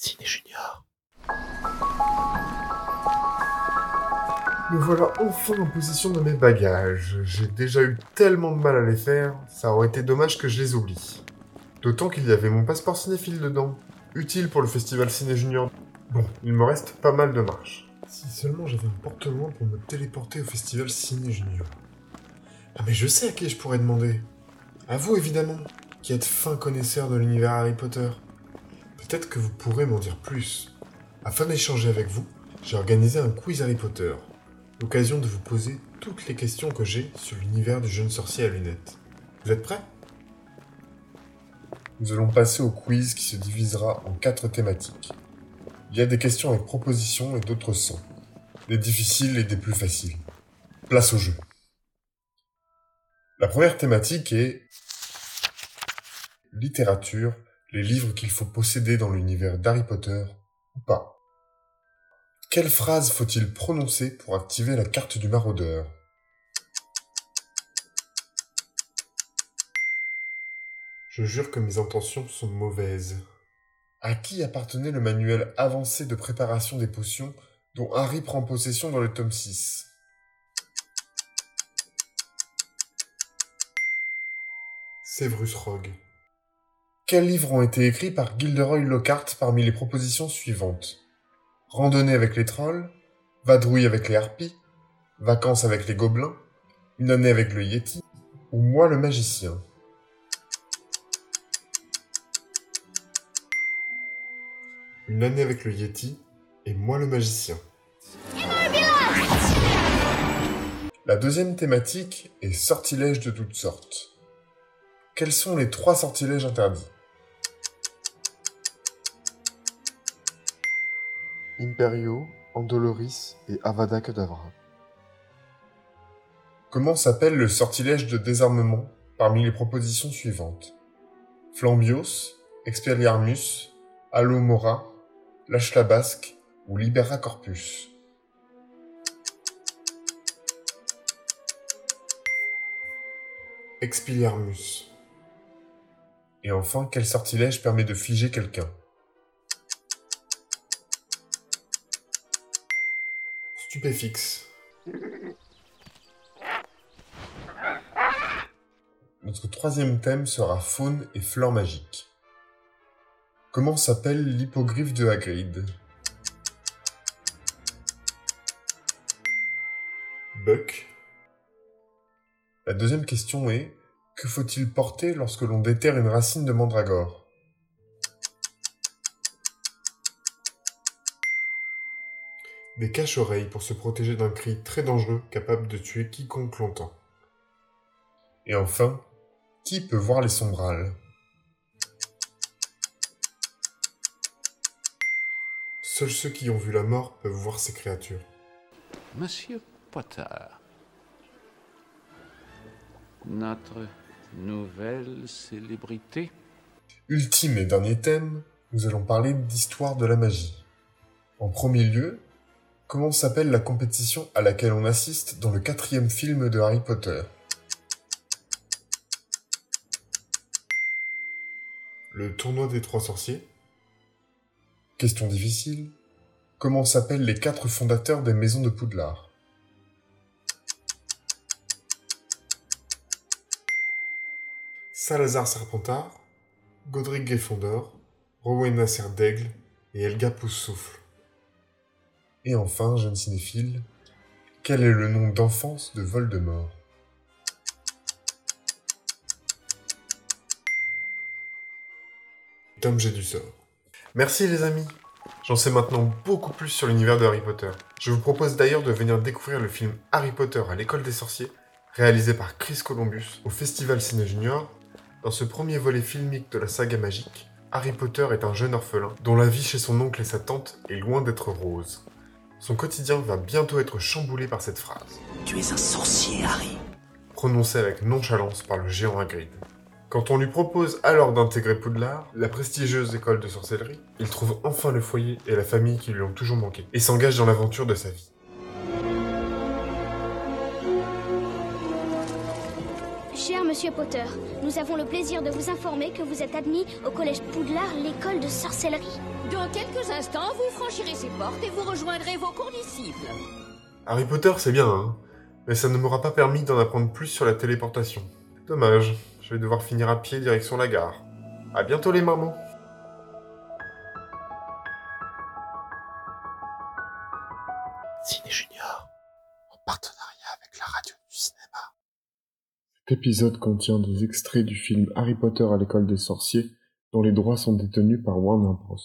Ciné Junior. Me voilà enfin en possession de mes bagages. J'ai déjà eu tellement de mal à les faire, ça aurait été dommage que je les oublie. D'autant qu'il y avait mon passeport cinéphile dedans, utile pour le festival Ciné Junior. Bon, il me reste pas mal de marche. Si seulement j'avais un porte-loin pour me téléporter au festival Ciné Junior. Ah mais je sais à qui je pourrais demander. À vous évidemment, qui êtes fin connaisseur de l'univers Harry Potter. Peut-être que vous pourrez m'en dire plus. Afin d'échanger avec vous, j'ai organisé un quiz Harry Potter. L'occasion de vous poser toutes les questions que j'ai sur l'univers du jeune sorcier à lunettes. Vous êtes prêts? Nous allons passer au quiz qui se divisera en quatre thématiques. Il y a des questions avec propositions et d'autres sans. Des difficiles et des plus faciles. Place au jeu. La première thématique est littérature, les livres qu'il faut posséder dans l'univers d'Harry Potter ou pas. Quelle phrase faut-il prononcer pour activer la carte du maraudeur? Je jure que mes intentions sont mauvaises. À qui appartenait le manuel avancé de préparation des potions dont Harry prend possession dans le tome 6 Severus Rogue. Quels livres ont été écrits par Gilderoy Lockhart parmi les propositions suivantes? Randonnée avec les trolls, Vadrouille avec les harpies, Vacances avec les gobelins, Une année avec le Yeti, ou Moi le magicien Une année avec le Yeti et Moi le magicien. La deuxième thématique est sortilèges de toutes sortes. Quels sont les trois sortilèges interdits? Imperio, Andoloris et Avada Kedavra. Comment s'appelle le sortilège de désarmement parmi les propositions suivantes? Flambios, Expelliarmus, Alomora, Lâche la basque ou Libera Corpus? Expelliarmus. Et enfin, quel sortilège permet de figer quelqu'un? Notre troisième thème sera faune et flore magique. Comment s'appelle l'hippogriffe de Hagrid? Buck. La deuxième question est que faut-il porter lorsque l'on déterre une racine de mandragore? Des cache-oreilles pour se protéger d'un cri très dangereux capable de tuer quiconque l'entend. Et enfin, qui peut voir les sombrales? Seuls ceux qui ont vu la mort peuvent voir ces créatures. Monsieur Potter, notre nouvelle célébrité. Ultime et dernier thème, nous allons parler d'histoire de la magie. En premier lieu, comment s'appelle la compétition à laquelle on assiste dans le quatrième film de Harry Potter? Le tournoi des trois sorciers Question difficile. Comment s'appellent les quatre fondateurs des maisons de Poudlard? Salazar Serpentard, Godric Gryffondor, Rowena Serdaigle et Elga Poussoufle. Et enfin, jeune cinéphile, quel est le nom d'enfance de Voldemort? Tom J'ai du sort. Merci les amis J'en sais maintenant beaucoup plus sur l'univers de Harry Potter. Je vous propose d'ailleurs de venir découvrir le film Harry Potter à l'école des sorciers, réalisé par Chris Columbus au Festival Ciné Junior. Dans ce premier volet filmique de la saga magique, Harry Potter est un jeune orphelin dont la vie chez son oncle et sa tante est loin d'être rose. Son quotidien va bientôt être chamboulé par cette phrase. Tu es un sorcier, Harry. Prononcée avec nonchalance par le géant Hagrid. Quand on lui propose alors d'intégrer Poudlard, la prestigieuse école de sorcellerie, il trouve enfin le foyer et la famille qui lui ont toujours manqué, et s'engage dans l'aventure de sa vie. Cher monsieur Potter. Nous avons le plaisir de vous informer que vous êtes admis au collège Poudlard, l'école de sorcellerie. Dans quelques instants, vous franchirez ces portes et vous rejoindrez vos condisciples. Harry Potter, c'est bien, hein, mais ça ne m'aura pas permis d'en apprendre plus sur la téléportation. Dommage, je vais devoir finir à pied direction la gare. À bientôt les mamans Ciné Junior, en partenariat avec la radio du cinéma. Cet épisode contient des extraits du film Harry Potter à l'école des sorciers, dont les droits sont détenus par Warner Bros.